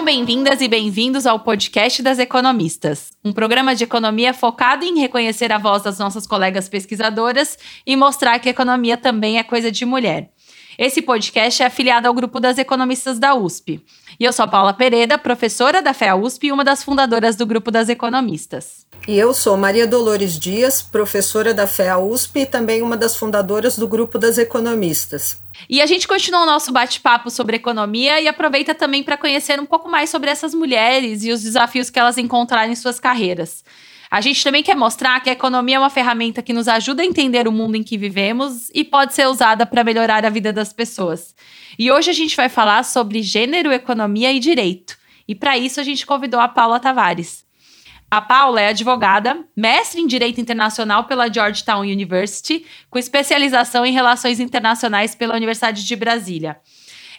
Sejam bem-vindas e bem-vindos ao podcast das economistas, um programa de economia focado em reconhecer a voz das nossas colegas pesquisadoras e mostrar que a economia também é coisa de mulher. Esse podcast é afiliado ao grupo das economistas da USP. E eu sou a Paula Pereira, professora da FEA USP e uma das fundadoras do grupo das economistas. E eu sou Maria Dolores Dias, professora da FEA USP e também uma das fundadoras do grupo das economistas. E a gente continua o nosso bate-papo sobre economia e aproveita também para conhecer um pouco mais sobre essas mulheres e os desafios que elas encontraram em suas carreiras. A gente também quer mostrar que a economia é uma ferramenta que nos ajuda a entender o mundo em que vivemos e pode ser usada para melhorar a vida das pessoas. E hoje a gente vai falar sobre gênero, economia e direito. E para isso a gente convidou a Paula Tavares. A Paula é advogada, mestre em Direito Internacional pela Georgetown University, com especialização em Relações Internacionais pela Universidade de Brasília.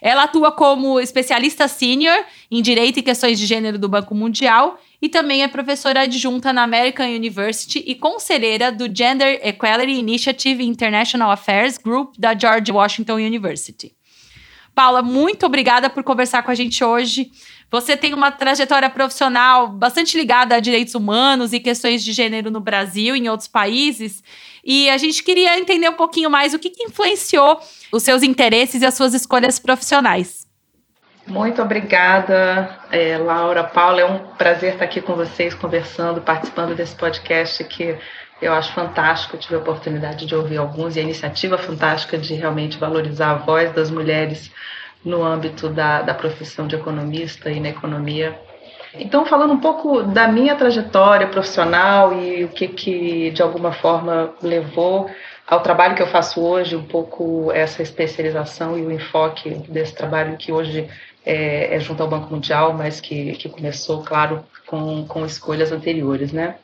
Ela atua como especialista sênior em Direito e Questões de Gênero do Banco Mundial e também é professora adjunta na American University e conselheira do Gender Equality Initiative International Affairs Group da George Washington University. Paula, muito obrigada por conversar com a gente hoje. Você tem uma trajetória profissional bastante ligada a direitos humanos e questões de gênero no Brasil e em outros países. E a gente queria entender um pouquinho mais o que, que influenciou os seus interesses e as suas escolhas profissionais. Muito obrigada, é, Laura, Paula. É um prazer estar aqui com vocês, conversando, participando desse podcast que eu acho fantástico. Tive a oportunidade de ouvir alguns e a iniciativa fantástica de realmente valorizar a voz das mulheres no âmbito da, da profissão de economista e na economia. Então, falando um pouco da minha trajetória profissional e o que, que de alguma forma levou ao trabalho que eu faço hoje, um pouco essa especialização e o enfoque desse trabalho que hoje é, é junto ao Banco Mundial, mas que, que começou, claro, com, com escolhas anteriores, né?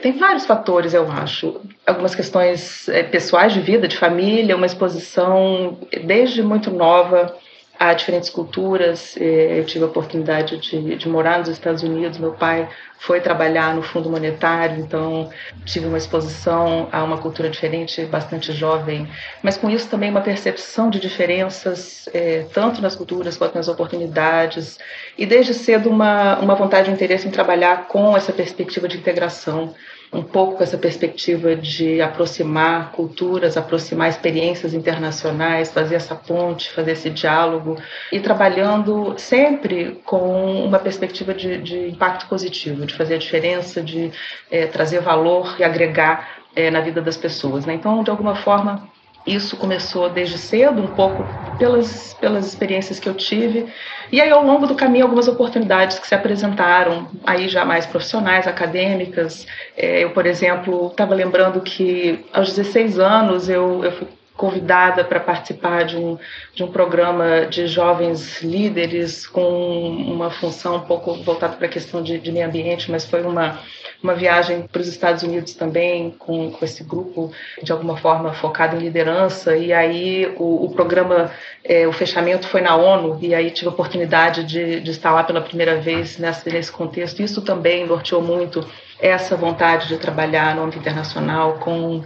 Tem vários fatores, eu acho. Algumas questões é, pessoais de vida, de família, uma exposição desde muito nova a diferentes culturas. É, eu tive a oportunidade de, de, morar nos Estados Unidos. Meu pai foi trabalhar no Fundo Monetário, então tive uma exposição a uma cultura diferente, bastante jovem. Mas com isso também uma percepção de diferenças, é, tanto nas culturas quanto nas oportunidades. E desde cedo uma, uma vontade e um interesse em trabalhar com essa perspectiva de integração um pouco com essa perspectiva de aproximar culturas, aproximar experiências internacionais, fazer essa ponte, fazer esse diálogo e trabalhando sempre com uma perspectiva de, de impacto positivo, de fazer a diferença, de é, trazer valor e agregar é, na vida das pessoas. Né? Então, de alguma forma, isso começou desde cedo, um pouco pelas, pelas experiências que eu tive. E aí, ao longo do caminho, algumas oportunidades que se apresentaram, aí já mais profissionais, acadêmicas. É, eu, por exemplo, estava lembrando que aos 16 anos eu, eu fui convidada para participar de um, de um programa de jovens líderes com uma função um pouco voltada para a questão de, de meio ambiente, mas foi uma uma viagem para os Estados Unidos também com, com esse grupo de alguma forma focado em liderança e aí o, o programa é, o fechamento foi na ONU e aí tive a oportunidade de, de estar lá pela primeira vez nessa, nesse contexto isso também norteou muito essa vontade de trabalhar no âmbito internacional com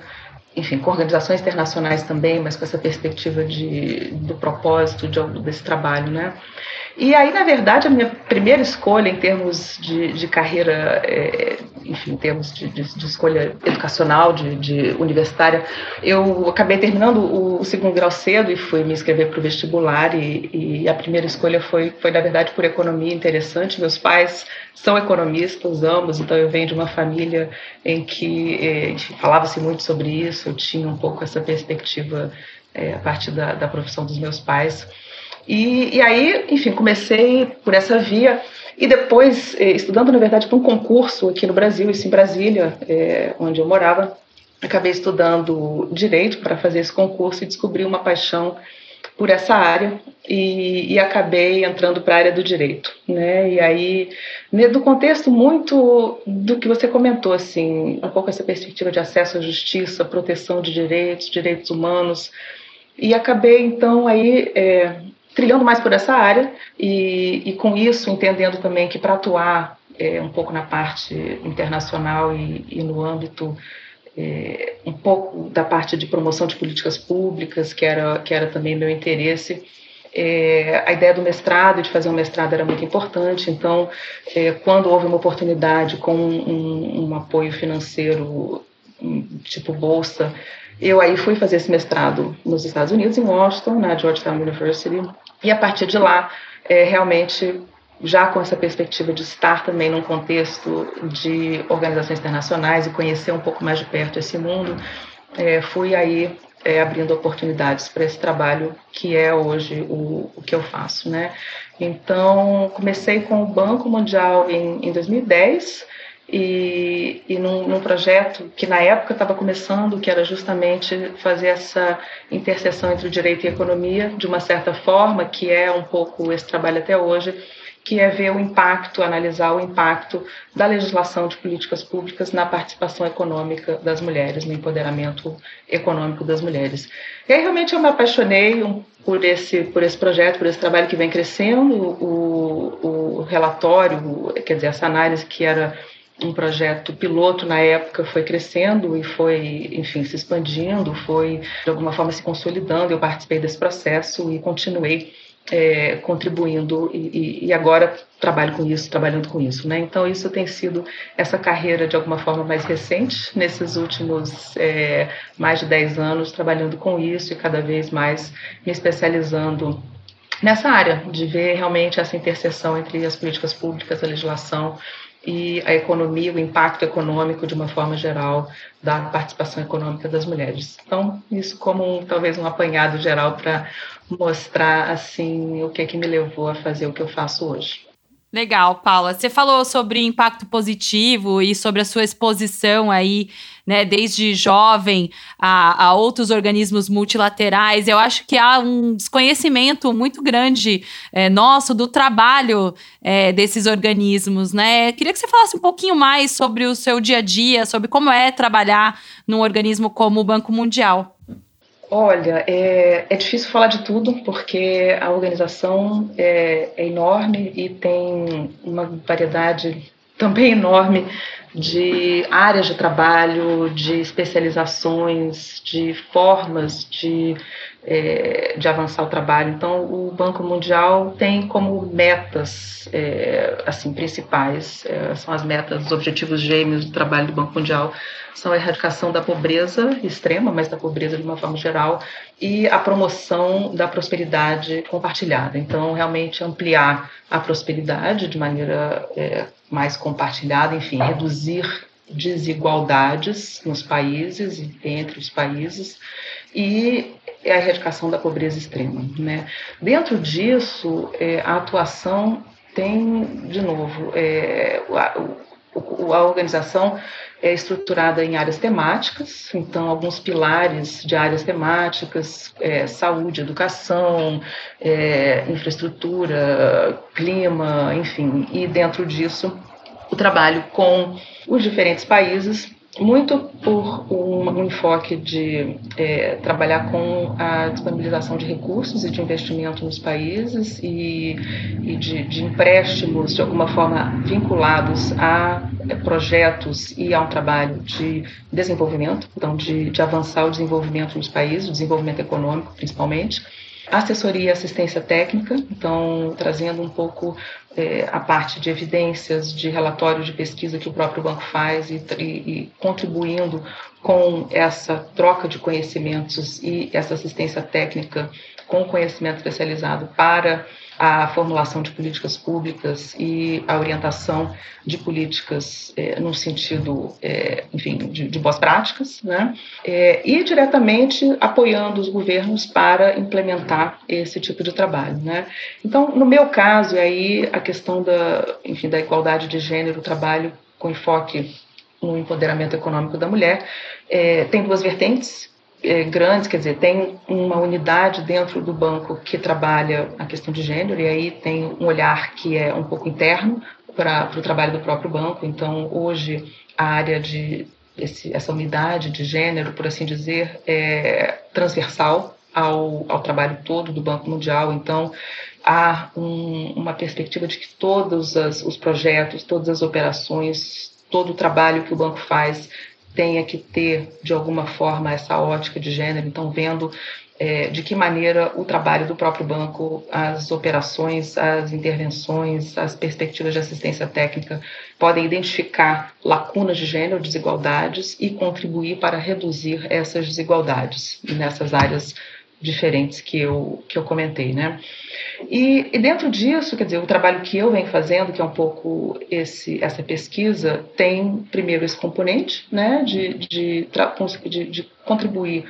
enfim, com organizações internacionais também, mas com essa perspectiva de, do propósito de, desse trabalho, né? E aí, na verdade, a minha primeira escolha em termos de, de carreira, é, enfim, em termos de, de, de escolha educacional, de, universitária, eu acabei terminando o, o, segundo grau cedo e fui me inscrever para o vestibular e, e, a primeira escolha foi, foi, na verdade, por economia interessante. Meus pais são economistas, ambos, então eu venho de uma família em que é, falava-se muito sobre isso, eu tinha um pouco essa perspectiva é, a partir da, da profissão dos meus pais. E, e aí, enfim, comecei por essa via e depois, eh, estudando, na verdade, para um concurso aqui no Brasil, isso em Brasília, é, onde eu morava, acabei estudando direito para fazer esse concurso e descobri uma paixão por essa área e, e acabei entrando para a área do direito, né? E aí, no contexto muito do que você comentou, assim, um pouco essa perspectiva de acesso à justiça, proteção de direitos, direitos humanos, e acabei então aí é, trilhando mais por essa área e, e com isso entendendo também que para atuar é, um pouco na parte internacional e, e no âmbito é, um pouco da parte de promoção de políticas públicas, que era, que era também meu interesse, é, a ideia do mestrado, de fazer um mestrado, era muito importante. Então, é, quando houve uma oportunidade com um, um apoio financeiro, tipo bolsa, eu aí fui fazer esse mestrado nos Estados Unidos, em Washington, na Georgetown University, e a partir de lá, é, realmente já com essa perspectiva de estar também num contexto de organizações internacionais e conhecer um pouco mais de perto esse mundo, é, fui aí é, abrindo oportunidades para esse trabalho que é hoje o, o que eu faço, né? Então, comecei com o Banco Mundial em, em 2010 e, e num, num, projeto que na época estava começando, que era justamente fazer essa interseção entre o direito e a economia, de uma certa forma, que é um pouco esse trabalho até hoje, que é ver o impacto, analisar o impacto da legislação de políticas públicas na participação econômica das mulheres, no empoderamento econômico das mulheres. E aí realmente eu me apaixonei por esse, por esse projeto, por esse trabalho que vem crescendo, o, o relatório, quer dizer, essa análise que era um projeto piloto na época foi crescendo e foi, enfim, se expandindo, foi de alguma forma se consolidando. Eu participei desse processo e continuei é, contribuindo e, e, agora trabalho com isso, trabalhando com isso, né? Então isso tem sido essa carreira de alguma forma mais recente nesses últimos é, mais de 10 anos trabalhando com isso e cada vez mais me especializando nessa área de ver realmente essa interseção entre as políticas públicas, a legislação e a economia, o impacto econômico de uma forma geral da participação econômica das mulheres. Então, isso como talvez um apanhado geral para mostrar assim o que é que me levou a fazer o que eu faço hoje. Legal, Paula. Você falou sobre impacto positivo e sobre a sua exposição aí, né, desde jovem a, a outros organismos multilaterais. Eu acho que há um desconhecimento muito grande é, nosso do trabalho é, desses organismos, né? Queria que você falasse um pouquinho mais sobre o seu dia a dia, sobre como é trabalhar num organismo como o Banco Mundial. Olha, é, é, difícil falar de tudo, porque a organização é, é, enorme e tem uma variedade também enorme de áreas de trabalho, de especializações, de formas de é, de avançar o trabalho. Então, o Banco Mundial tem como metas é, assim principais, é, são as metas, os objetivos gêmeos do trabalho do Banco Mundial, são a erradicação da pobreza extrema, mas da pobreza de uma forma geral, e a promoção da prosperidade compartilhada. Então, realmente ampliar a prosperidade de maneira é, mais compartilhada, enfim, reduzir desigualdades nos países e entre os países e é a erradicação da pobreza extrema. Né? Dentro disso, é, a atuação tem, de novo, é, a, a organização é estruturada em áreas temáticas, então alguns pilares de áreas temáticas, é, saúde, educação, é, infraestrutura, clima, enfim, e dentro disso o trabalho com os diferentes países muito por um, enfoque de é, trabalhar com a disponibilização de recursos e de investimento nos países e, e de, de, empréstimos, de alguma forma, vinculados a é, projetos e a um trabalho de desenvolvimento, então, de, de avançar o desenvolvimento nos países, o desenvolvimento econômico, principalmente assessoria e assistência técnica, então trazendo um pouco é, a parte de evidências, de relatórios de pesquisa que o próprio banco faz e, e, e contribuindo com essa troca de conhecimentos e essa assistência técnica com conhecimento especializado para a formulação de políticas públicas e a orientação de políticas é, no sentido, é, enfim, de, de, boas práticas, né? É, e diretamente apoiando os governos para implementar esse tipo de trabalho, né? Então, no meu caso, aí a questão da, enfim, da igualdade de gênero, trabalho com enfoque no empoderamento econômico da mulher, é, tem duas vertentes é, grandes, quer dizer, tem uma unidade dentro do banco que trabalha a questão de gênero, e aí tem um olhar que é um pouco interno para o trabalho do próprio banco. Então, hoje, a área de esse, essa unidade de gênero, por assim dizer, é transversal ao, ao trabalho todo do Banco Mundial. Então, há um, uma perspectiva de que todos as, os projetos, todas as operações, todo o trabalho que o banco faz tenha que ter, de alguma forma, essa ótica de gênero. Então, vendo é, de que maneira o trabalho do próprio banco, as operações, as intervenções, as perspectivas de assistência técnica podem identificar lacunas de gênero, desigualdades e contribuir para reduzir essas desigualdades nessas áreas diferentes que eu, que eu comentei, né? E, e, dentro disso, quer dizer, o trabalho que eu venho fazendo, que é um pouco esse, essa pesquisa, tem primeiro esse componente, né, de, de, de, de contribuir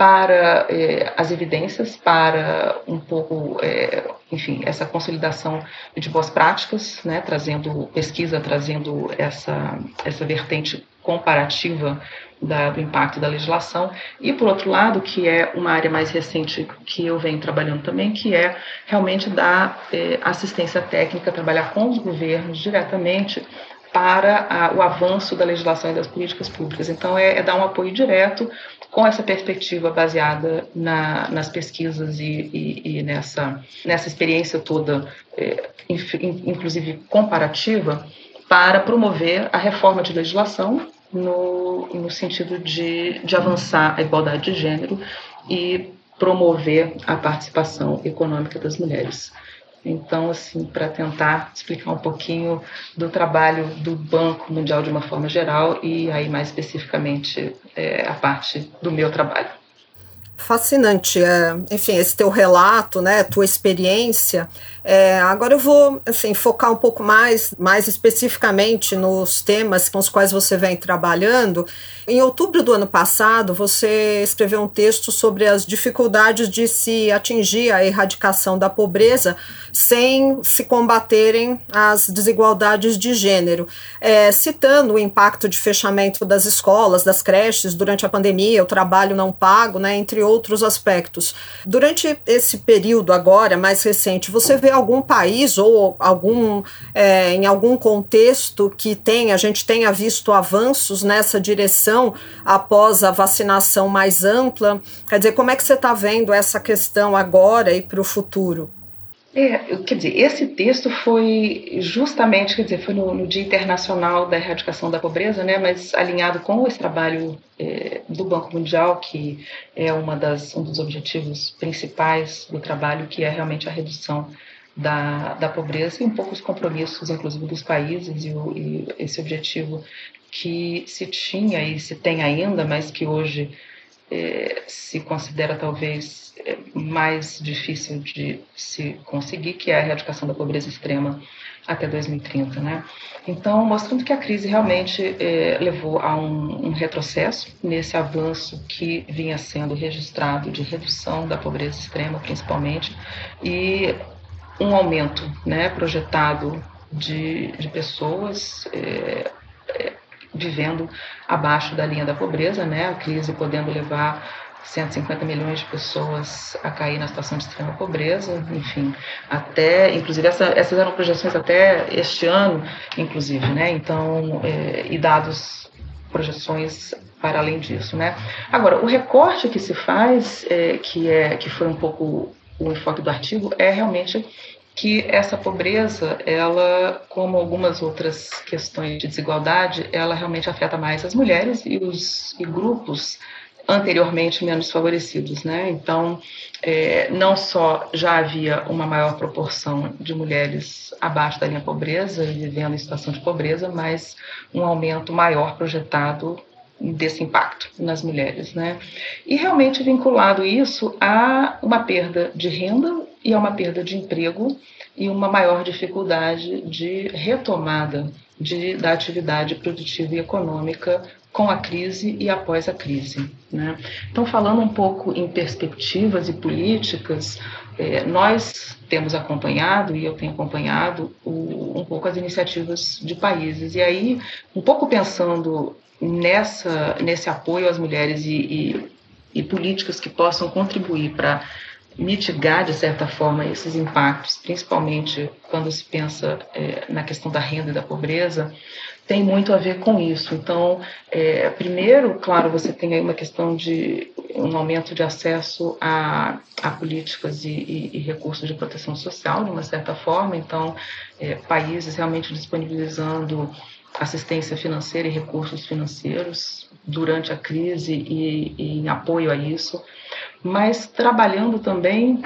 para eh, as evidências, para um pouco, eh, enfim, essa consolidação de boas práticas, né, trazendo pesquisa, trazendo essa, essa vertente comparativa da, do impacto da legislação, e por outro lado, que é uma área mais recente que eu venho trabalhando também, que é realmente dar eh, assistência técnica, trabalhar com os governos diretamente para a, o avanço da legislação e das políticas públicas. Então, é, é dar um apoio direto com essa perspectiva baseada na, nas pesquisas e, e, e, nessa, nessa experiência toda, é, inclusive comparativa, para promover a reforma de legislação no, no sentido de, de avançar a igualdade de gênero e promover a participação econômica das mulheres. Então, assim, para tentar explicar um pouquinho do trabalho do Banco Mundial de uma forma geral e aí mais especificamente é, a parte do meu trabalho. Fascinante, é, enfim, esse teu relato, né, tua experiência. É, agora eu vou assim, focar um pouco mais, mais especificamente nos temas com os quais você vem trabalhando. Em outubro do ano passado, você escreveu um texto sobre as dificuldades de se atingir a erradicação da pobreza sem se combaterem as desigualdades de gênero, é, citando o impacto de fechamento das escolas, das creches durante a pandemia, o trabalho não pago, né, entre outros aspectos. Durante esse período agora, mais recente, você vê algum país ou algum é, em algum contexto que tem, a gente tenha visto avanços nessa direção após a vacinação mais ampla? Quer dizer, como é que você está vendo essa questão agora e para o futuro? É, quer dizer, esse texto foi justamente, quer dizer, foi no, no, Dia Internacional da Erradicação da Pobreza, né, mas alinhado com esse trabalho é, do Banco Mundial, que é uma das, um dos objetivos principais do trabalho, que é realmente a redução da, da pobreza e um pouco os compromissos, inclusive, dos países e, o, e esse objetivo que se tinha e se tem ainda, mas que hoje é, se considera talvez é mais difícil de se conseguir, que é a erradicação da pobreza extrema até 2030, né? Então, mostrando que a crise realmente é, levou a um, um, retrocesso nesse avanço que vinha sendo registrado de redução da pobreza extrema, principalmente, e um aumento, né, projetado de, de pessoas é, é, vivendo abaixo da linha da pobreza, né? A crise podendo levar 150 milhões de pessoas a cair na situação de extrema pobreza, enfim, até, inclusive essa, essas eram projeções até este ano, inclusive, né? Então, é, e dados, projeções para além disso, né? Agora, o recorte que se faz, é, que é que foi um pouco o enfoque do artigo, é realmente que essa pobreza, ela, como algumas outras questões de desigualdade, ela realmente afeta mais as mulheres e os e grupos anteriormente menos favorecidos, né? Então, é, não só já havia uma maior proporção de mulheres abaixo da linha pobreza e vivendo em situação de pobreza, mas um aumento maior projetado desse impacto nas mulheres, né? E realmente vinculado isso a uma perda de renda e a uma perda de emprego e uma maior dificuldade de retomada de, da atividade produtiva e econômica com a crise e após a crise. Né? Então, falando um pouco em perspectivas e políticas, é, nós temos acompanhado, e eu tenho acompanhado, o, um pouco as iniciativas de países. E aí, um pouco pensando nessa, nesse apoio às mulheres e, e, e políticas que possam contribuir para mitigar, de certa forma, esses impactos, principalmente quando se pensa é, na questão da renda e da pobreza, tem muito a ver com isso. Então, é, primeiro, claro, você tem aí uma questão de um aumento de acesso a, a políticas e, e, e recursos de proteção social, de uma certa forma. Então, é, países realmente disponibilizando assistência financeira e recursos financeiros durante a crise e, e em apoio a isso mas trabalhando também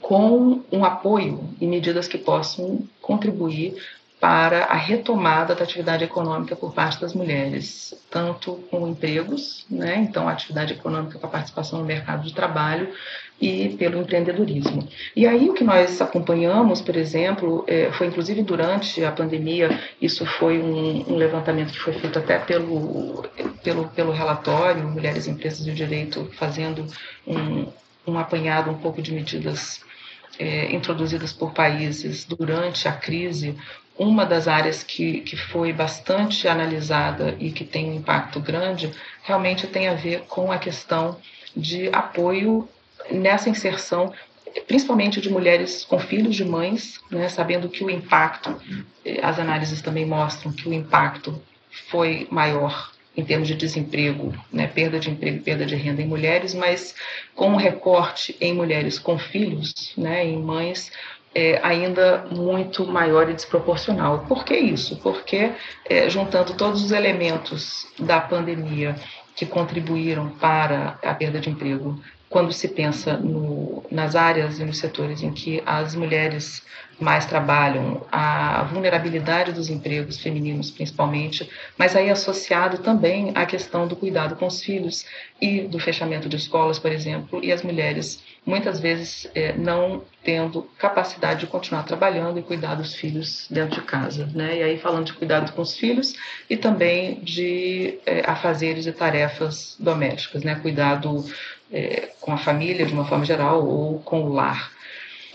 com um apoio e medidas que possam contribuir para a retomada da atividade econômica por parte das mulheres, tanto com empregos, né, então atividade econômica com a participação no mercado de trabalho e pelo empreendedorismo. E aí o que nós acompanhamos, por exemplo, é, foi inclusive durante a pandemia, isso foi um, um, levantamento que foi feito até pelo, pelo, pelo relatório Mulheres, Empresas e o Direito, fazendo um, um apanhado um pouco de medidas é, introduzidas por países durante a crise, uma das áreas que, que foi bastante analisada e que tem um impacto grande realmente tem a ver com a questão de apoio nessa inserção, principalmente de mulheres com filhos de mães, né, sabendo que o impacto, eh, as análises também mostram que o impacto foi maior em termos de desemprego, né, perda de emprego e perda de renda em mulheres, mas com um recorte em mulheres com filhos, né, em mães, é, ainda muito maior e desproporcional. Por que isso? Porque, é, juntando todos os elementos da pandemia que contribuíram para a perda de emprego, quando se pensa no, nas áreas e nos setores em que as mulheres mais trabalham, a vulnerabilidade dos empregos femininos principalmente, mas aí associado também à questão do cuidado com os filhos e do fechamento de escolas, por exemplo, e as mulheres muitas vezes é, não tendo capacidade de continuar trabalhando e cuidar dos filhos dentro de casa, né? E aí falando de cuidado com os filhos e também de é, afazeres e tarefas domésticas, né? Cuidado é, com a família de uma forma geral ou com o lar.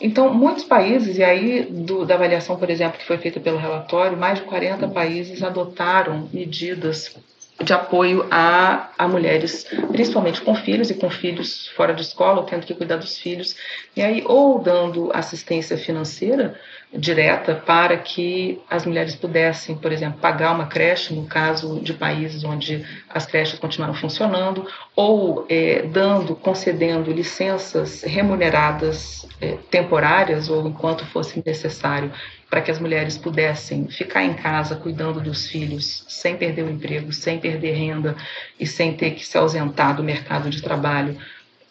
Então, muitos países, e aí do, da avaliação, por exemplo, que foi feita pelo relatório, mais de 40 países adotaram medidas de apoio a, a mulheres, principalmente com filhos e com filhos fora de escola, ou tendo que cuidar dos filhos, e aí ou dando assistência financeira direta para que as mulheres pudessem, por exemplo, pagar uma creche, no caso de países onde as creches continuaram funcionando, ou é, dando, concedendo licenças remuneradas é, temporárias ou enquanto fosse necessário para que as mulheres pudessem ficar em casa cuidando dos filhos sem perder o emprego, sem perder renda e sem ter que se ausentar do mercado de trabalho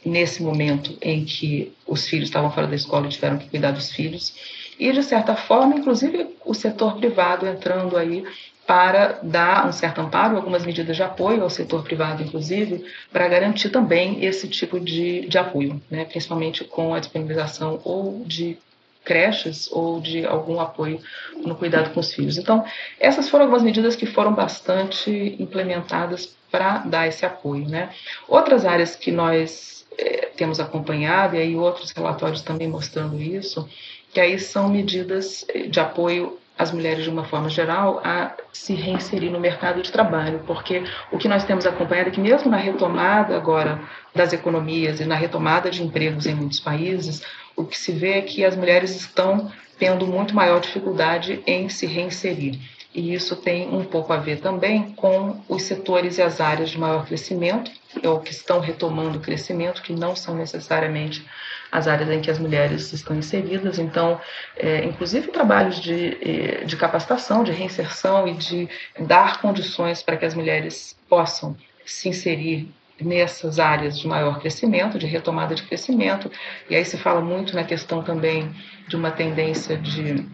nesse momento em que os filhos estavam fora da escola e tiveram que cuidar dos filhos. E, de certa forma, inclusive o setor privado entrando aí para dar um certo amparo, algumas medidas de apoio ao setor privado, inclusive, para garantir também esse tipo de, de apoio, né? principalmente com a disponibilização ou de creches ou de algum apoio no cuidado com os filhos. Então, essas foram algumas medidas que foram bastante implementadas para dar esse apoio. Né? Outras áreas que nós é, temos acompanhado, e aí outros relatórios também mostrando isso, que aí são medidas eh, de apoio às mulheres de uma forma geral a se reinserir no mercado de trabalho, porque o que nós temos acompanhado é que mesmo na retomada agora das economias e na retomada de empregos em muitos países, o que se vê é que as mulheres estão tendo muito maior dificuldade em se reinserir. E isso tem um pouco a ver também com os setores e as áreas de maior crescimento, ou que estão retomando o crescimento, que não são necessariamente as áreas em que as mulheres estão inseridas. Então, é, inclusive trabalhos de, é, de capacitação, de reinserção e de dar condições para que as mulheres possam se inserir nessas áreas de maior crescimento, de retomada de crescimento. E aí se fala muito na questão também de uma tendência de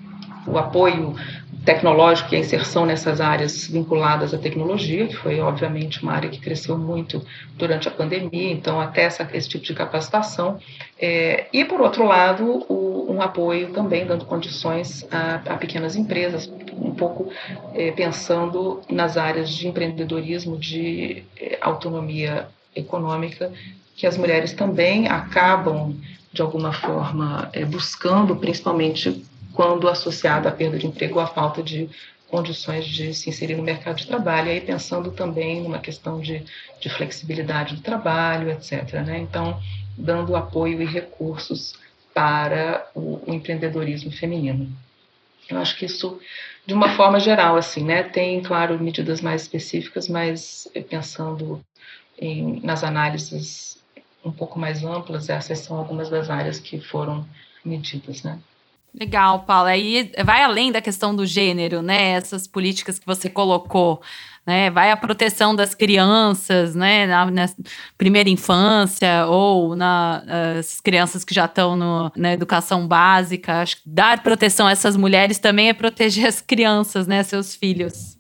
o apoio tecnológico e a inserção nessas áreas vinculadas à tecnologia, que foi obviamente uma área que cresceu muito durante a pandemia, então até essa, esse tipo de capacitação. É, e por outro lado, o, um apoio também dando condições a, a pequenas empresas, um pouco é, pensando nas áreas de empreendedorismo, de é, autonomia econômica, que as mulheres também acabam de alguma forma é, buscando, principalmente quando associado à perda de emprego ou à falta de condições de se inserir no mercado de trabalho, e aí pensando também numa questão de, de flexibilidade do trabalho, etc. Né? Então, dando apoio e recursos para o, o, empreendedorismo feminino. Eu acho que isso, de uma forma geral, assim, né, tem, claro, medidas mais específicas, mas pensando em, nas análises um pouco mais amplas, essas são algumas das áreas que foram medidas, né. Legal, Paula. Aí vai além da questão do gênero, né? Essas políticas que você colocou né? Vai a proteção das crianças, né? Na, na primeira infância ou nas crianças que já estão no, na educação básica. Acho que dar proteção a essas mulheres também é proteger as crianças, né? Seus filhos.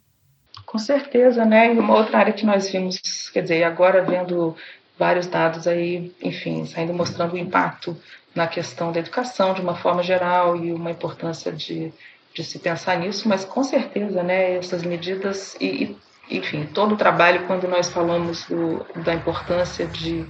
Com certeza, né? E uma outra área que nós vimos, quer dizer, agora vendo vários dados aí, enfim, saindo mostrando o impacto na questão da educação de uma forma geral e uma importância de, de se pensar nisso, mas com certeza, né, essas medidas e, e enfim, todo o trabalho, quando nós falamos do, da importância de,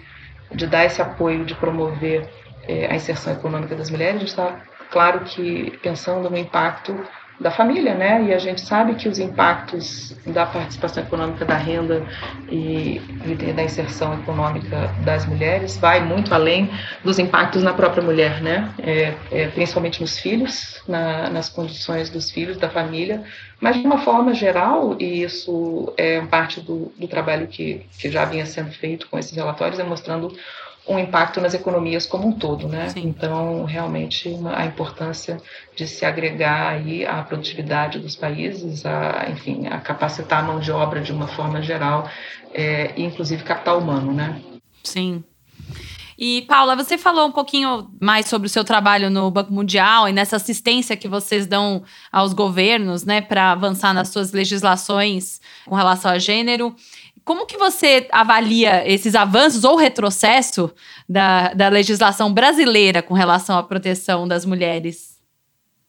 de dar esse apoio, de promover é, a inserção econômica das mulheres, a gente está, claro que, pensando no impacto da família, né? E a gente sabe que os impactos da participação econômica da renda e, e, da inserção econômica das mulheres vai muito além dos impactos na própria mulher, né? É, é, principalmente nos filhos, na, nas condições dos filhos, da família, mas de uma forma geral, e isso é parte do, do trabalho que, que já vinha sendo feito com esses relatórios, é mostrando um impacto nas economias como um todo, né? Sim. Então, realmente, a importância de se agregar aí à produtividade dos países, a, enfim, a capacitar a mão de obra de uma forma geral, é, inclusive capital humano, né? Sim. E, Paula, você falou um pouquinho mais sobre o seu trabalho no Banco Mundial e nessa assistência que vocês dão aos governos, né, para avançar nas suas legislações com relação a gênero. Como que você avalia esses avanços ou retrocesso da, da legislação brasileira com relação à proteção das mulheres?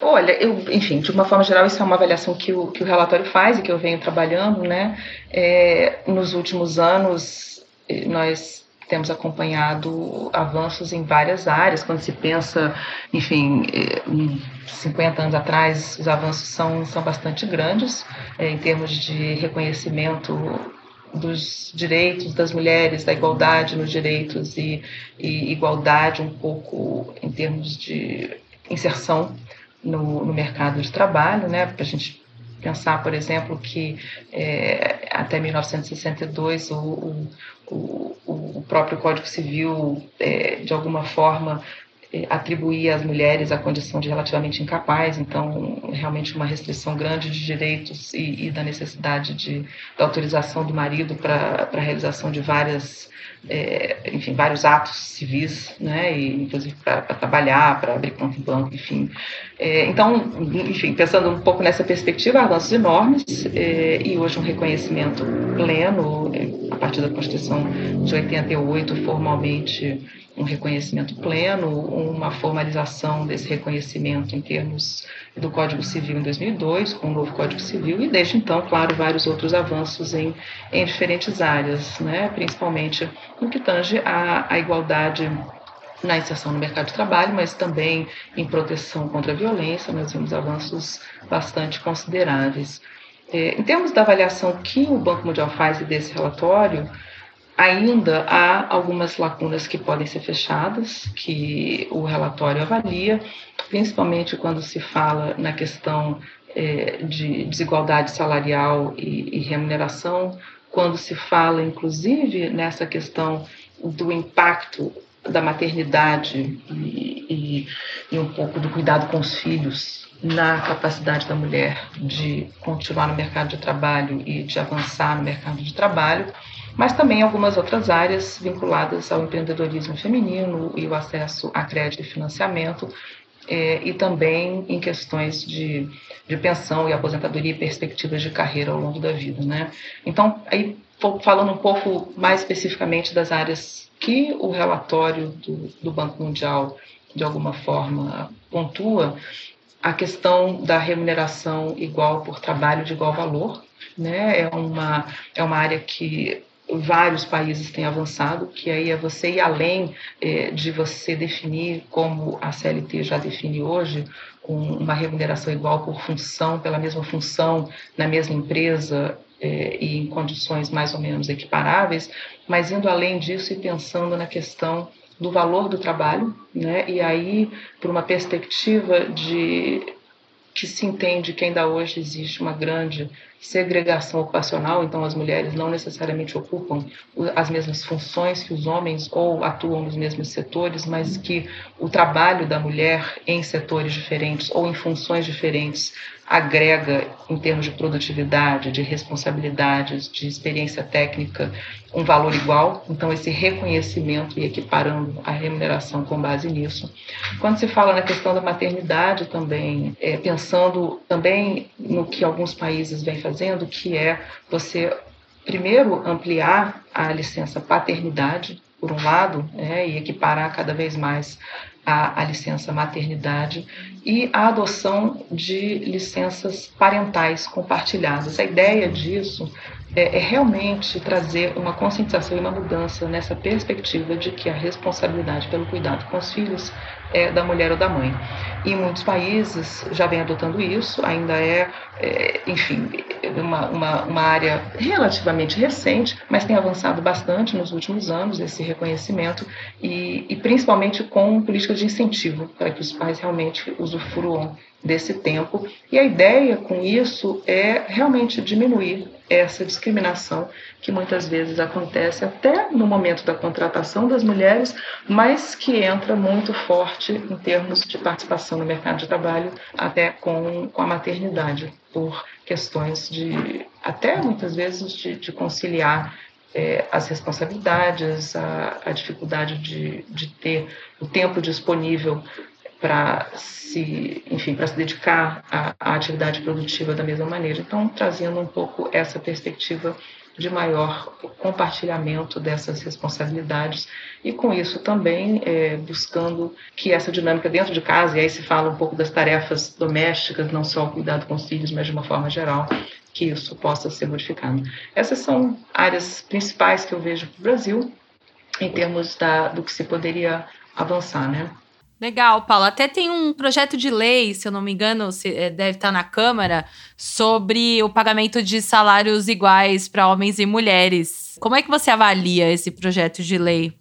Olha, eu, enfim, de uma forma geral, isso é uma avaliação que o, que o relatório faz e que eu venho trabalhando, né? É, nos últimos anos, nós temos acompanhado avanços em várias áreas. Quando se pensa, enfim, 50 anos atrás, os avanços são, são bastante grandes é, em termos de reconhecimento dos direitos das mulheres, da igualdade nos direitos e, e igualdade um pouco em termos de inserção no, no mercado de trabalho, né? Para a gente pensar, por exemplo, que é, até 1962 o, o, o, próprio Código Civil, é, de alguma forma, é, atribuir às mulheres a condição de relativamente incapaz, então realmente uma restrição grande de direitos e, e da necessidade de, da autorização do marido para a realização de várias, é, enfim, vários atos civis, né, e inclusive para trabalhar, para abrir conta em banco, enfim. É, então, enfim, pensando um pouco nessa perspectiva, avanços enormes é, e hoje um reconhecimento pleno, é, partir da Constituição de 88, formalmente um reconhecimento pleno, uma formalização desse reconhecimento em termos do Código Civil em 2002, com o novo Código Civil, e desde então, claro, vários outros avanços em, em diferentes áreas, né, principalmente no que tange à, à igualdade na inserção no mercado de trabalho, mas também em proteção contra a violência, nós vimos avanços bastante consideráveis. É, em termos da avaliação que o Banco Mundial faz desse relatório, Ainda há algumas lacunas que podem ser fechadas, que o relatório avalia, principalmente quando se fala na questão é, de desigualdade salarial e, e remuneração, quando se fala, inclusive, nessa questão do impacto da maternidade e, e, e, um pouco do cuidado com os filhos na capacidade da mulher de continuar no mercado de trabalho e de avançar no mercado de trabalho mas também algumas outras áreas vinculadas ao empreendedorismo feminino e o acesso a crédito e financiamento, é, e também em questões de, de pensão e aposentadoria e perspectivas de carreira ao longo da vida. Né? Então, aí, falando um pouco mais especificamente das áreas que o relatório do, do Banco Mundial, de alguma forma, pontua, a questão da remuneração igual por trabalho de igual valor, né? É uma, é uma área que vários países têm avançado, que aí é você ir além é, de você definir como a CLT já define hoje, um, uma remuneração igual por função, pela mesma função, na mesma empresa é, e em condições mais ou menos equiparáveis, mas indo além disso e pensando na questão do valor do trabalho, né? E aí, por uma perspectiva de que se entende que ainda hoje existe uma grande segregação ocupacional, então as mulheres não necessariamente ocupam as mesmas funções que os homens ou atuam nos mesmos setores, mas que o trabalho da mulher em setores diferentes ou em funções diferentes agrega, em termos de produtividade, de responsabilidades, de experiência técnica, um valor igual. Então, esse reconhecimento e equiparando a remuneração com base nisso. Quando se fala na questão da maternidade também, é, pensando também no que alguns países vêm fazendo, que é você primeiro ampliar a licença paternidade, por um lado, é, e equiparar cada vez mais a, a, licença maternidade e a adoção de licenças parentais compartilhadas. A ideia disso é, é, realmente trazer uma conscientização e uma mudança nessa perspectiva de que a responsabilidade pelo cuidado com os filhos é da mulher ou da mãe. E muitos países já vem adotando isso, ainda é, é enfim, uma, uma, uma, área relativamente recente, mas tem avançado bastante nos últimos anos esse reconhecimento e, e principalmente com políticas de incentivo para que os pais realmente usufruam desse tempo. E a ideia com isso é realmente diminuir essa discriminação que muitas vezes acontece até no momento da contratação das mulheres, mas que entra muito forte em termos de participação no mercado de trabalho, até com, com a maternidade, por questões de, até muitas vezes, de, de conciliar é, as responsabilidades, a, a dificuldade de, de ter o tempo disponível para se, enfim, para se dedicar à, à, atividade produtiva da mesma maneira. Então, trazendo um pouco essa perspectiva de maior compartilhamento dessas responsabilidades e com isso também é, buscando que essa dinâmica dentro de casa, e aí se fala um pouco das tarefas domésticas, não só o cuidado com os filhos, mas de uma forma geral, que isso possa ser modificado. Essas são áreas principais que eu vejo para o Brasil em termos da, do que se poderia avançar, né? Legal, Paulo. Até tem um projeto de lei, se eu não me engano, se, é, deve estar na Câmara, sobre o pagamento de salários iguais para homens e mulheres. Como é que você avalia esse projeto de lei?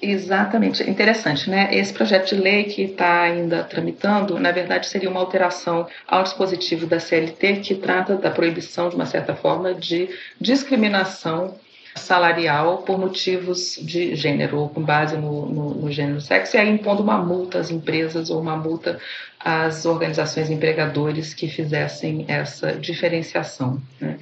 Exatamente, interessante, né? Esse projeto de lei que está ainda tramitando, na verdade, seria uma alteração ao dispositivo da CLT que trata da proibição, de uma certa forma, de discriminação salarial por motivos de gênero, ou com base no, no, no gênero sexo, e aí impondo uma multa às empresas ou uma multa às organizações empregadores que fizessem essa diferenciação. Né?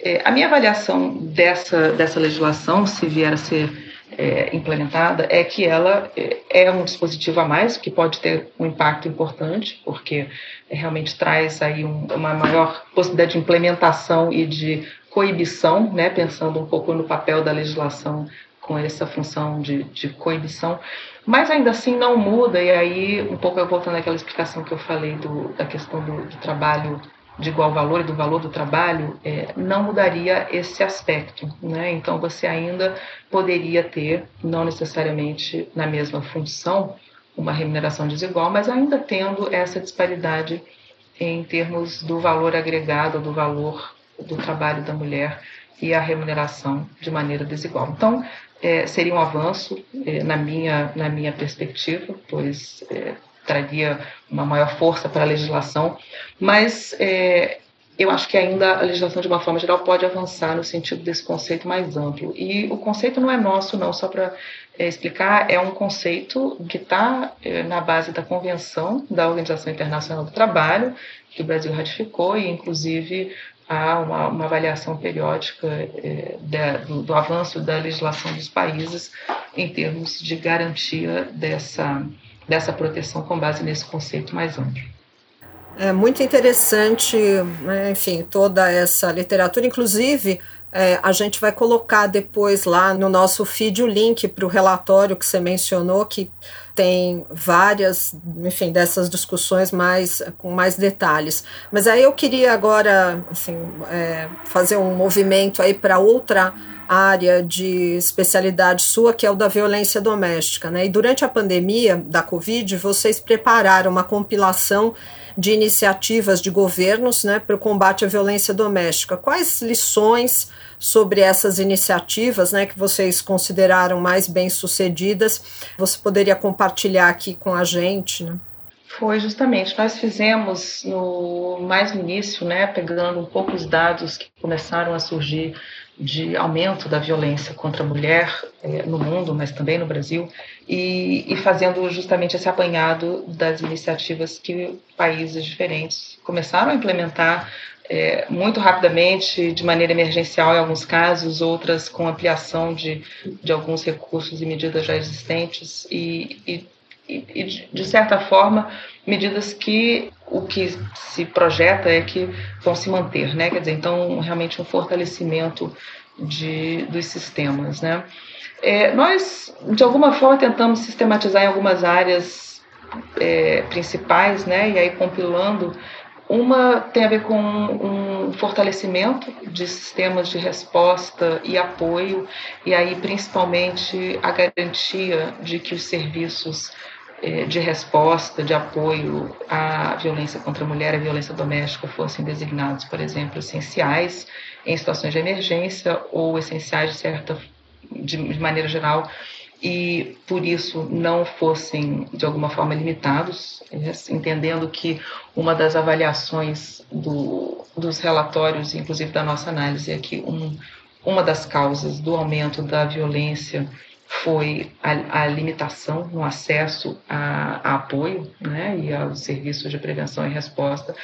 É, a minha avaliação dessa, dessa legislação, se vier a ser é, implementada, é que ela é, é um dispositivo a mais, que pode ter um impacto importante, porque realmente traz aí um, uma maior possibilidade de implementação e de coibição, né, pensando um pouco no papel da legislação com essa função de, de coibição, mas ainda assim não muda, e aí, um pouco eu voltando àquela explicação que eu falei do, da questão do, do trabalho de igual valor e do valor do trabalho, é, não mudaria esse aspecto. Né? Então, você ainda poderia ter, não necessariamente na mesma função, uma remuneração desigual, mas ainda tendo essa disparidade em termos do valor agregado, do valor do trabalho da mulher e a remuneração de maneira desigual. Então, é, seria um avanço é, na, minha, na minha perspectiva, pois é, traria uma maior força para a legislação, mas é, eu acho que ainda a legislação, de uma forma geral, pode avançar no sentido desse conceito mais amplo. E o conceito não é nosso, não, só para é, explicar, é um conceito que está é, na base da Convenção da Organização Internacional do Trabalho, que o Brasil ratificou, e inclusive há uma, uma avaliação periódica é, da, do, do, avanço da legislação dos países em termos de garantia dessa, dessa proteção com base nesse conceito mais amplo. É muito interessante, né, enfim, toda essa literatura, inclusive é, a gente vai colocar depois lá no nosso feed o link para o relatório que você mencionou, que tem várias, enfim, dessas discussões mais com mais detalhes. Mas aí eu queria agora, assim, é, fazer um movimento aí para outra área de especialidade sua, que é o da violência doméstica, né? E durante a pandemia da Covid, vocês prepararam uma compilação de iniciativas de governos, né, para o combate à violência doméstica. Quais lições sobre essas iniciativas, né, que vocês consideraram mais bem sucedidas, você poderia compartilhar aqui com a gente, né? Foi justamente, nós fizemos no mais no início, né, pegando um pouco os dados que começaram a surgir de aumento da violência contra a mulher é, no mundo, mas também no Brasil, e, e, fazendo justamente esse apanhado das iniciativas que países diferentes começaram a implementar é, muito rapidamente, de maneira emergencial em alguns casos, outras com ampliação de, de alguns recursos e medidas já existentes, e, e, e de, certa forma, medidas que o que se projeta é que vão se manter, né? Quer dizer, então, realmente um fortalecimento de, dos sistemas, né? É, nós, de alguma forma, tentamos sistematizar em algumas áreas é, principais, né? E aí compilando uma tem a ver com um fortalecimento de sistemas de resposta e apoio, e aí principalmente a garantia de que os serviços de resposta, de apoio à violência contra a mulher, à violência doméstica, fossem designados, por exemplo, essenciais em situações de emergência ou essenciais de certa, de, de maneira geral, e por isso não fossem de alguma forma limitados, entendendo que uma das avaliações do, dos relatórios, inclusive da nossa análise, é que um, uma das causas do aumento da violência foi a, a, limitação no acesso a, a, apoio né, e aos serviços de prevenção e resposta,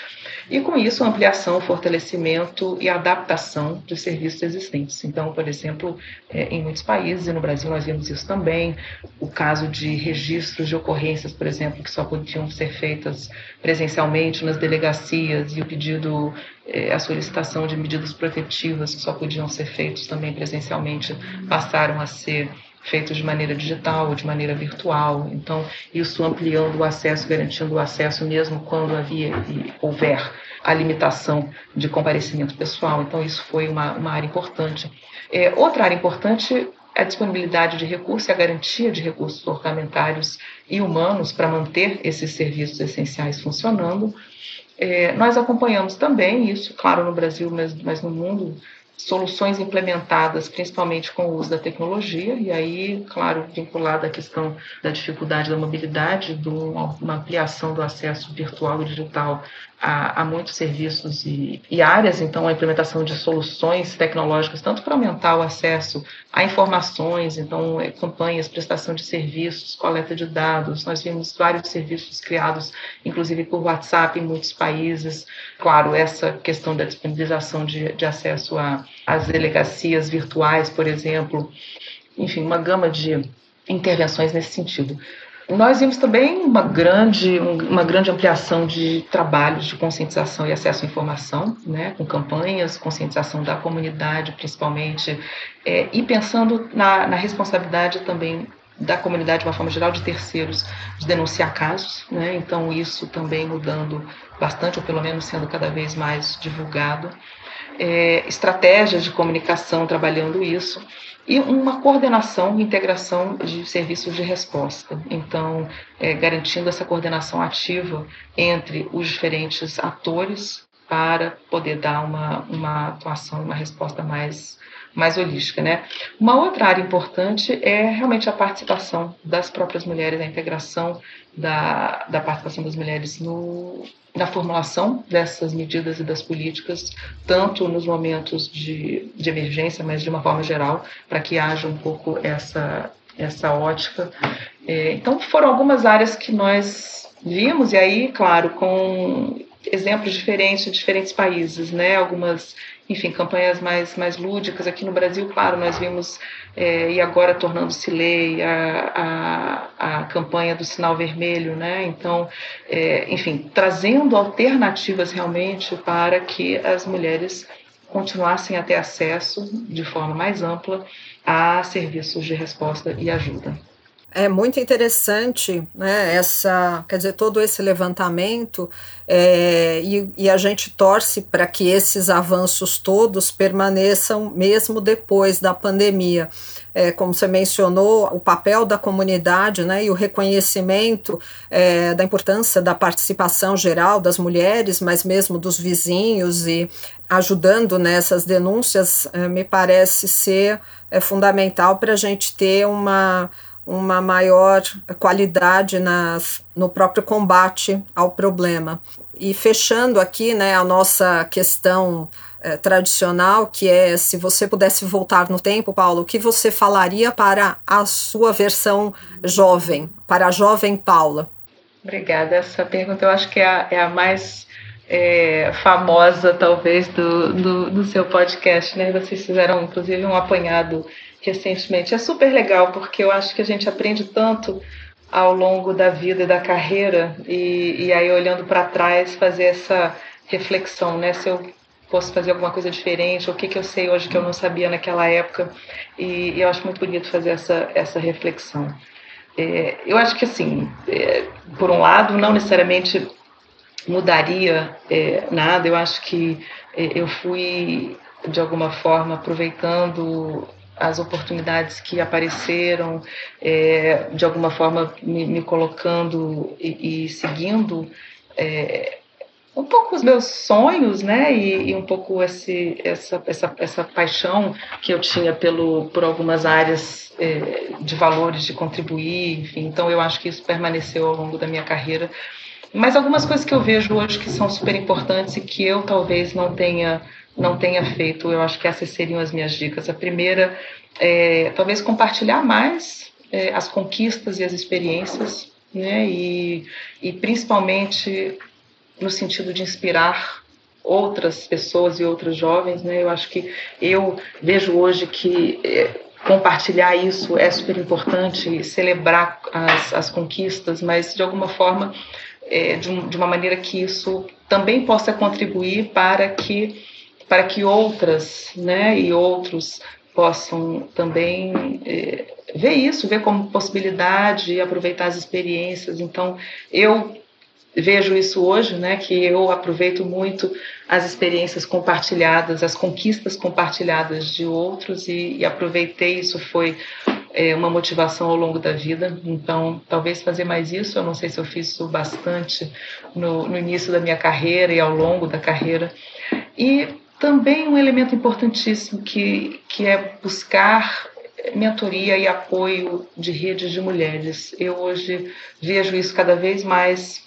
e com isso ampliação, fortalecimento e adaptação dos serviços existentes. Então, por exemplo, é, em muitos países, e no Brasil nós vimos isso também, o caso de registros de ocorrências, por exemplo, que só podiam ser feitas presencialmente nas delegacias, e o pedido, é, a solicitação de medidas protetivas, que só podiam ser feitos também presencialmente, passaram a ser feitos de maneira digital ou de maneira virtual. Então, isso ampliando o acesso, garantindo o acesso mesmo quando havia e houver a limitação de comparecimento pessoal. Então, isso foi uma, uma área importante. É, outra área importante é a disponibilidade de recursos e a garantia de recursos orçamentários e humanos para manter esses serviços essenciais funcionando. É, nós acompanhamos também isso, claro, no Brasil, mas, mas no mundo, soluções implementadas principalmente com o uso da tecnologia, e aí, claro, vinculada à questão da dificuldade da mobilidade, de uma ampliação do acesso virtual e digital a, a muitos serviços e, e, áreas, então a implementação de soluções tecnológicas, tanto para aumentar o acesso a informações, então é, campanhas, prestação de serviços, coleta de dados. Nós vimos vários serviços criados, inclusive por WhatsApp em muitos países. Claro, essa questão da disponibilização de, de acesso às delegacias virtuais, por exemplo, enfim, uma gama de intervenções nesse sentido. Nós vimos também uma grande, uma grande ampliação de trabalhos de conscientização e acesso à informação, né, com campanhas, conscientização da comunidade, principalmente, é, e pensando na, na responsabilidade também da comunidade, de uma forma geral, de terceiros, de denunciar casos, né? então isso também mudando bastante, ou pelo menos sendo cada vez mais divulgado. É, estratégias de comunicação trabalhando isso, e uma coordenação e integração de serviços de resposta. Então, é, garantindo essa coordenação ativa entre os diferentes atores para poder dar uma, uma atuação, uma resposta mais, mais holística. Né? Uma outra área importante é realmente a participação das próprias mulheres, a integração da, da participação das mulheres no, na formulação dessas medidas e das políticas, tanto nos momentos de, de emergência, mas de uma forma geral, para que haja um pouco essa, essa ótica. É, então, foram algumas áreas que nós vimos, e aí, claro, com exemplos diferentes de diferentes países, né? Algumas, enfim, campanhas mais, mais lúdicas. Aqui no Brasil, claro, nós vimos, é, e agora tornando-se lei, a, a, a, campanha do sinal vermelho, né? Então, é, enfim, trazendo alternativas realmente para que as mulheres continuassem a ter acesso de forma mais ampla a serviços de resposta e ajuda. É muito interessante, né, essa, quer dizer, todo esse levantamento é, e, e, a gente torce para que esses avanços todos permaneçam mesmo depois da pandemia. É, como você mencionou, o papel da comunidade né, e o reconhecimento é, da importância da participação geral das mulheres, mas mesmo dos vizinhos e ajudando nessas denúncias, é, me parece ser é, fundamental para a gente ter uma uma maior qualidade nas, no próprio combate ao problema. E fechando aqui né, a nossa questão é, tradicional, que é se você pudesse voltar no tempo, Paulo, o que você falaria para a sua versão jovem, para a jovem Paula? Obrigada. Essa pergunta eu acho que é a, é a mais é, famosa, talvez, do, do, do, seu podcast, né? Vocês fizeram, inclusive, um apanhado recentemente. É super legal, porque eu acho que a gente aprende tanto ao longo da vida e da carreira, e, e aí, olhando para trás, fazer essa reflexão, né? Se eu posso fazer alguma coisa diferente, o que, que eu sei hoje que eu não sabia naquela época, e, e eu acho muito bonito fazer essa, essa reflexão. É, eu acho que, assim, é, por um lado, não necessariamente mudaria é, nada. Eu acho que é, eu fui, de alguma forma, aproveitando as oportunidades que apareceram, é, de alguma forma me, me colocando e, e seguindo é, um pouco os meus sonhos, né, e, e, um pouco esse, essa, essa, essa paixão que eu tinha pelo, por algumas áreas é, de valores, de contribuir, enfim. Então, eu acho que isso permaneceu ao longo da minha carreira mas algumas coisas que eu vejo hoje que são super importantes e que eu talvez não tenha não tenha feito, eu acho que essas seriam as minhas dicas. A primeira é talvez compartilhar mais é, as conquistas e as experiências, né? E, e principalmente no sentido de inspirar outras pessoas e outros jovens, né? Eu acho que eu vejo hoje que é, compartilhar isso é super importante, celebrar as, as conquistas, mas de alguma forma é, de, um, de, uma maneira que isso também possa contribuir para que para que outras né, e outros possam também é, ver isso, ver como possibilidade, aproveitar as experiências. Então, eu vejo isso hoje, né, que eu aproveito muito as experiências compartilhadas, as conquistas compartilhadas de outros e, e aproveitei isso foi é, uma motivação ao longo da vida. Então, talvez fazer mais isso. Eu não sei se eu fiz isso bastante no, no início da minha carreira e ao longo da carreira. E também um elemento importantíssimo que, que é buscar mentoria e apoio de redes de mulheres. Eu hoje vejo isso cada vez mais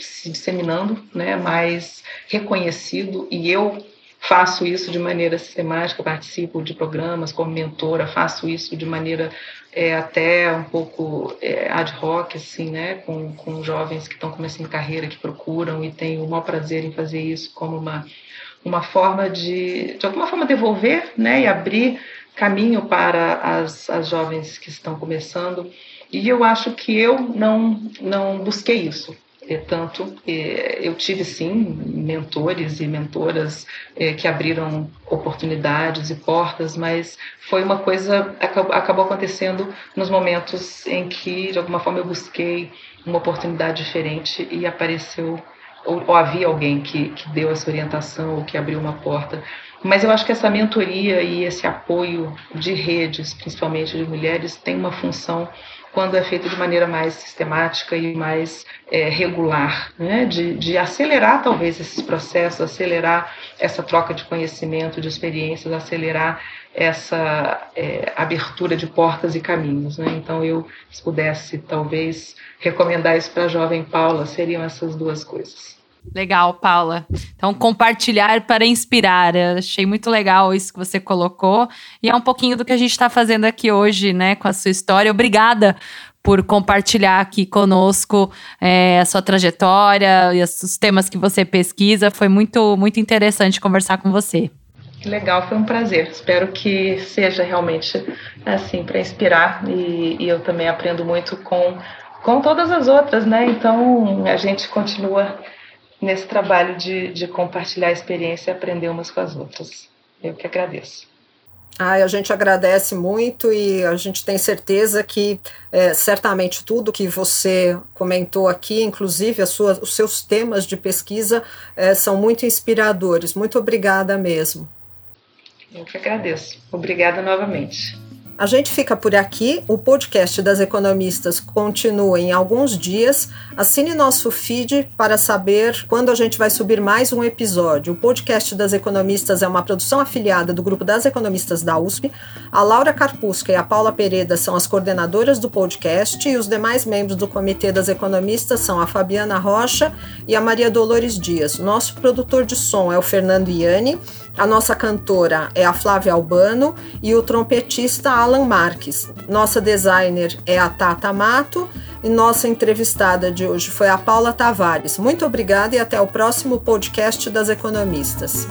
se disseminando, né, mais reconhecido e eu faço isso de maneira sistemática, participo de programas como mentora, faço isso de maneira é, até um pouco é, ad hoc, assim, né, com, com jovens que estão começando carreira, que procuram e tenho o maior prazer em fazer isso como uma, uma forma de, de alguma forma, devolver, né, e abrir caminho para as, as jovens que estão começando. E eu acho que eu não, não busquei isso, tanto eu tive sim mentores e mentoras que abriram oportunidades e portas, mas foi uma coisa acabou acontecendo nos momentos em que de alguma forma eu busquei uma oportunidade diferente e apareceu ou, ou havia alguém que, que deu essa orientação ou que abriu uma porta. Mas eu acho que essa mentoria e esse apoio de redes, principalmente de mulheres, tem uma função quando é feito de maneira mais sistemática e mais é, regular, né? de, de acelerar talvez esses processos, acelerar essa troca de conhecimento, de experiências, acelerar essa é, abertura de portas e caminhos. Né? Então, eu, se pudesse talvez recomendar isso para a jovem Paula, seriam essas duas coisas. Legal, Paula. Então, compartilhar para inspirar. Eu achei muito legal isso que você colocou. E é um pouquinho do que a gente está fazendo aqui hoje, né, com a sua história. Obrigada por compartilhar aqui conosco é, a sua trajetória e os temas que você pesquisa. Foi muito, muito interessante conversar com você. Que legal, foi um prazer. Espero que seja realmente assim para inspirar e, e eu também aprendo muito com com todas as outras, né? Então a gente continua nesse trabalho de, de compartilhar a experiência e aprender umas com as outras. Eu que agradeço. Ai, a gente agradece muito e a gente tem certeza que é, certamente tudo que você comentou aqui, inclusive sua, os seus temas de pesquisa, é, são muito inspiradores. Muito obrigada mesmo. Eu que agradeço. Obrigada novamente. A gente fica por aqui. O podcast das economistas continua em alguns dias. Assine nosso feed para saber quando a gente vai subir mais um episódio. O podcast das economistas é uma produção afiliada do grupo das economistas da USP. A Laura Carpusca e a Paula Pereda são as coordenadoras do podcast e os demais membros do comitê das economistas são a Fabiana Rocha e a Maria Dolores Dias. Nosso produtor de som é o Fernando Iani. A nossa cantora é a Flávia Albano e o trompetista Alan Marques. Nossa designer é a Tata Mato e nossa entrevistada de hoje foi a Paula Tavares. Muito obrigada e até o próximo podcast das economistas.